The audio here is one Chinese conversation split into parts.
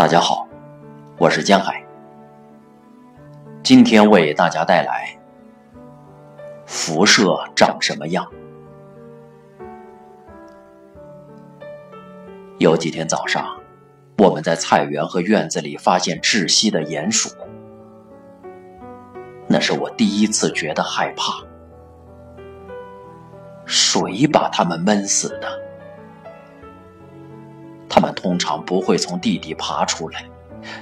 大家好，我是江海。今天为大家带来辐射长什么样。有几天早上，我们在菜园和院子里发现窒息的鼹鼠，那是我第一次觉得害怕。谁把它们闷死的？通常不会从地底爬出来，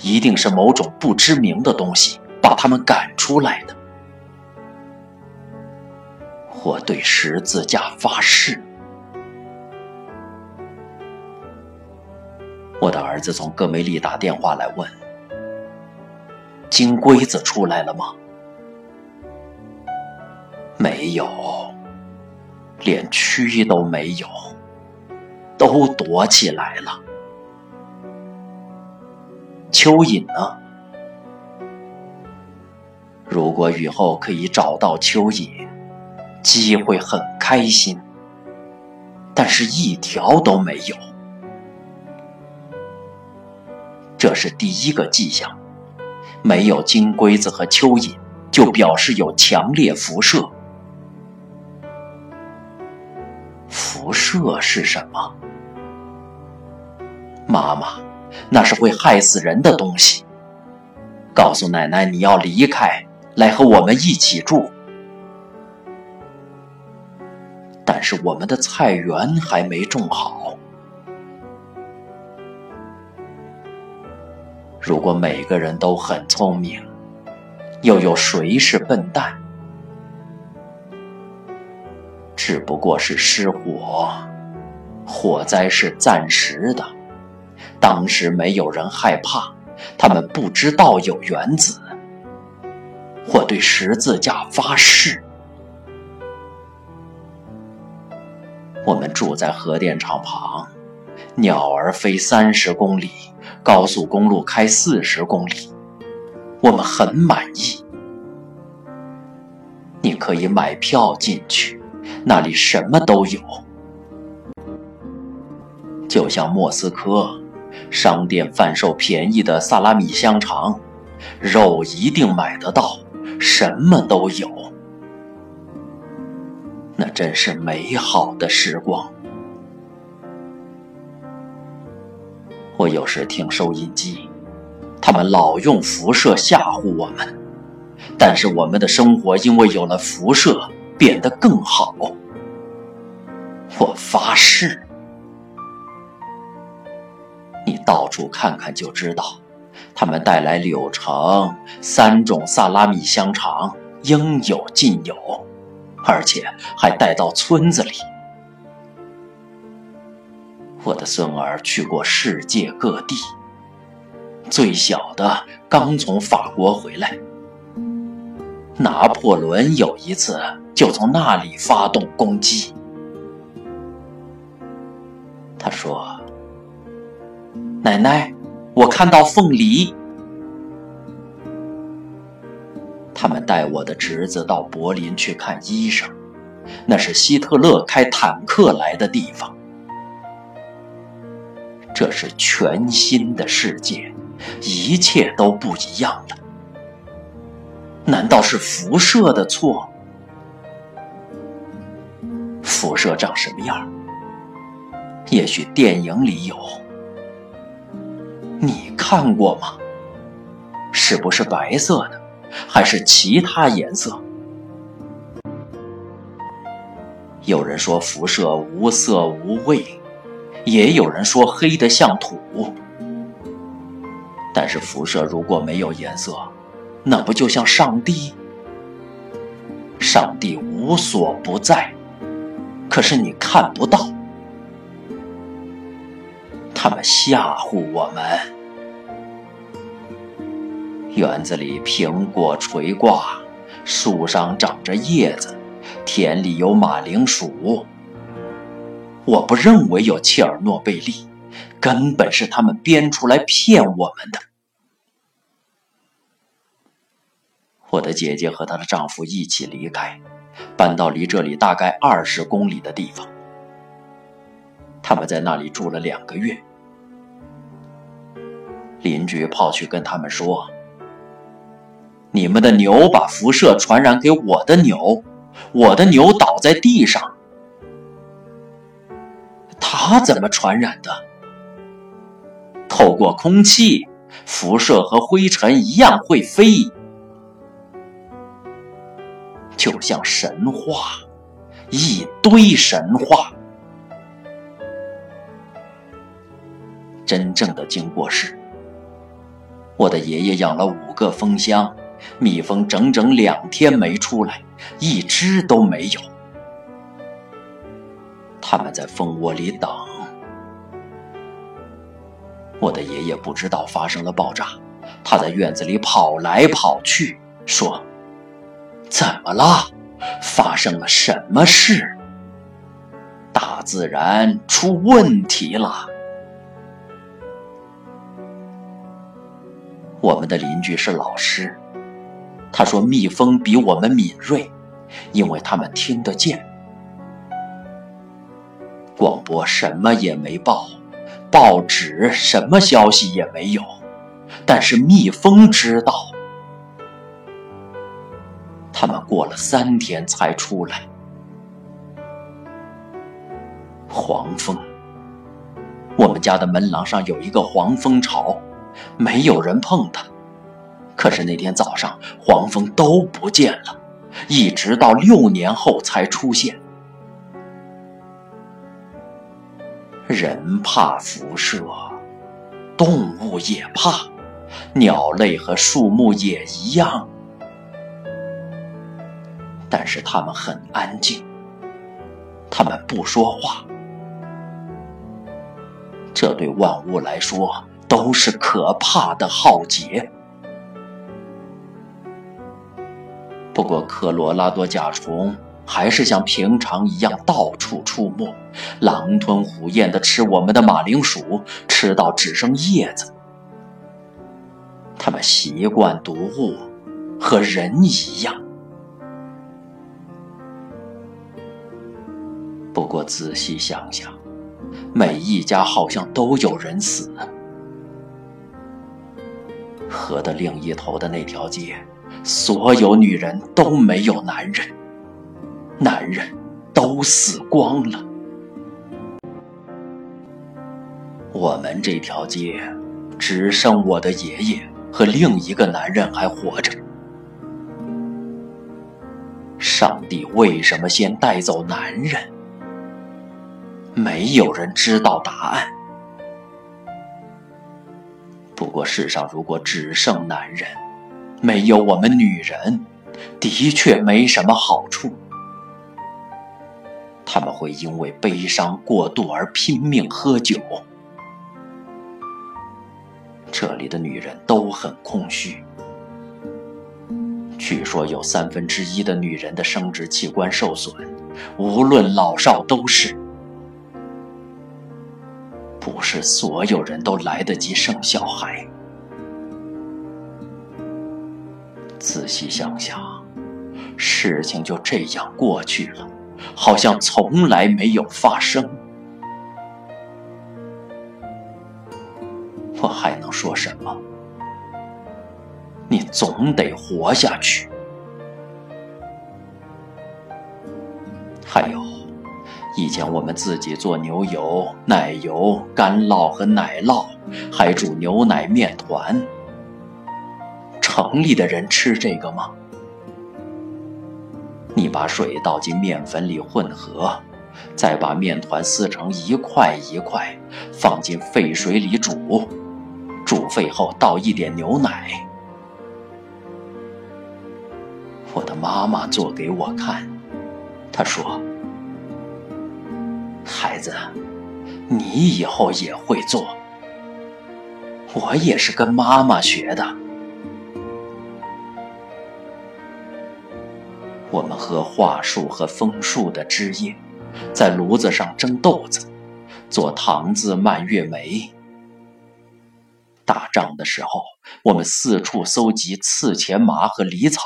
一定是某种不知名的东西把他们赶出来的。我对十字架发誓。我的儿子从戈梅利打电话来问：“金龟子出来了吗？”没有，连蛆都没有。都躲起来了。蚯蚓呢？如果以后可以找到蚯蚓，鸡会很开心。但是一条都没有，这是第一个迹象。没有金龟子和蚯蚓，就表示有强烈辐射。辐射是什么？妈妈，那是会害死人的东西。告诉奶奶你要离开，来和我们一起住。但是我们的菜园还没种好。如果每个人都很聪明，又有谁是笨蛋？只不过是失火，火灾是暂时的。当时没有人害怕，他们不知道有原子。我对十字架发誓。我们住在核电厂旁，鸟儿飞三十公里，高速公路开四十公里，我们很满意。你可以买票进去，那里什么都有，就像莫斯科。商店贩售便宜的萨拉米香肠，肉一定买得到，什么都有。那真是美好的时光。我有时听收音机，他们老用辐射吓唬我们，但是我们的生活因为有了辐射变得更好。我发誓。到处看看就知道，他们带来柳橙三种萨拉米香肠，应有尽有，而且还带到村子里。我的孙儿去过世界各地，最小的刚从法国回来。拿破仑有一次就从那里发动攻击。他说。奶奶，我看到凤梨。他们带我的侄子到柏林去看医生，那是希特勒开坦克来的地方。这是全新的世界，一切都不一样了。难道是辐射的错？辐射长什么样？也许电影里有。你看过吗？是不是白色的，还是其他颜色？有人说辐射无色无味，也有人说黑的像土。但是辐射如果没有颜色，那不就像上帝？上帝无所不在，可是你看不到。他们吓唬我们。园子里苹果垂挂，树上长着叶子，田里有马铃薯。我不认为有切尔诺贝利，根本是他们编出来骗我们的。我的姐姐和她的丈夫一起离开，搬到离这里大概二十公里的地方。他们在那里住了两个月。邻居跑去跟他们说：“你们的牛把辐射传染给我的牛，我的牛倒在地上。他怎么传染的？透过空气，辐射和灰尘一样会飞，就像神话，一堆神话。真正的经过是。”我的爷爷养了五个蜂箱，蜜蜂整整两天没出来，一只都没有。他们在蜂窝里等。我的爷爷不知道发生了爆炸，他在院子里跑来跑去，说：“怎么了？发生了什么事？大自然出问题了。”我们的邻居是老师，他说蜜蜂比我们敏锐，因为他们听得见。广播什么也没报，报纸什么消息也没有，但是蜜蜂知道。他们过了三天才出来。黄蜂，我们家的门廊上有一个黄蜂巢。没有人碰它，可是那天早上黄蜂都不见了，一直到六年后才出现。人怕辐射，动物也怕，鸟类和树木也一样，但是它们很安静，它们不说话，这对万物来说。都是可怕的浩劫。不过，科罗拉多甲虫还是像平常一样到处出没，狼吞虎咽地吃我们的马铃薯，吃到只剩叶子。它们习惯毒物，和人一样。不过，仔细想想，每一家好像都有人死。河的另一头的那条街，所有女人都没有男人，男人都死光了。我们这条街只剩我的爷爷和另一个男人还活着。上帝为什么先带走男人？没有人知道答案。不过，世上如果只剩男人，没有我们女人，的确没什么好处。他们会因为悲伤过度而拼命喝酒。这里的女人都很空虚，据说有三分之一的女人的生殖器官受损，无论老少都是。不是所有人都来得及生小孩。仔细想想，事情就这样过去了，好像从来没有发生。我还能说什么？你总得活下去。还有。以前我们自己做牛油、奶油、干酪和奶酪，还煮牛奶面团。城里的人吃这个吗？你把水倒进面粉里混合，再把面团撕成一块一块，放进沸水里煮，煮沸后倒一点牛奶。我的妈妈做给我看，她说。孩子，你以后也会做。我也是跟妈妈学的。我们喝桦树和枫树的汁液，在炉子上蒸豆子，做糖渍蔓越莓。打仗的时候，我们四处搜集刺钱麻和狸草。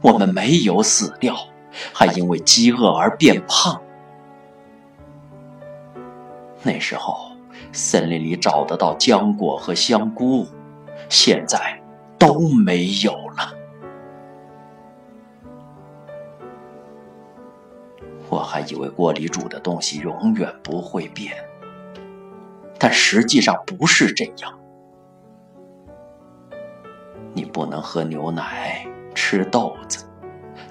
我们没有死掉，还因为饥饿而变胖。那时候，森林里找得到浆果和香菇，现在都没有了。我还以为锅里煮的东西永远不会变，但实际上不是这样。你不能喝牛奶，吃豆子，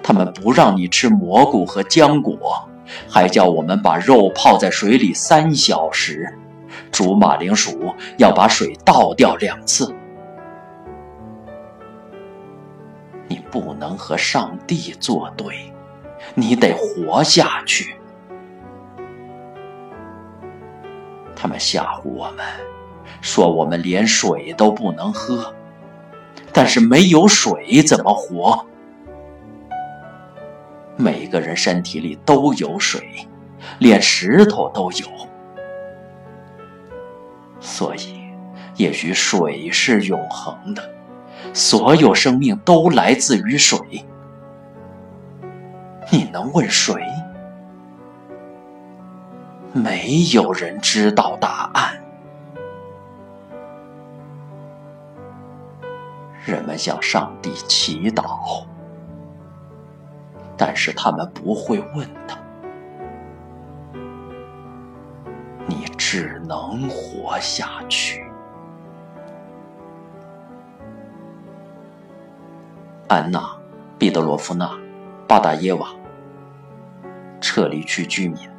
他们不让你吃蘑菇和浆果，还叫我们把肉泡在水里三小时，煮马铃薯要把水倒掉两次。你不能和上帝作对。你得活下去。他们吓唬我们，说我们连水都不能喝，但是没有水怎么活？每个人身体里都有水，连石头都有，所以也许水是永恒的，所有生命都来自于水。你能问谁？没有人知道答案。人们向上帝祈祷，但是他们不会问他。你只能活下去。安娜·彼得罗夫娜·巴达耶娃。撤离区居民。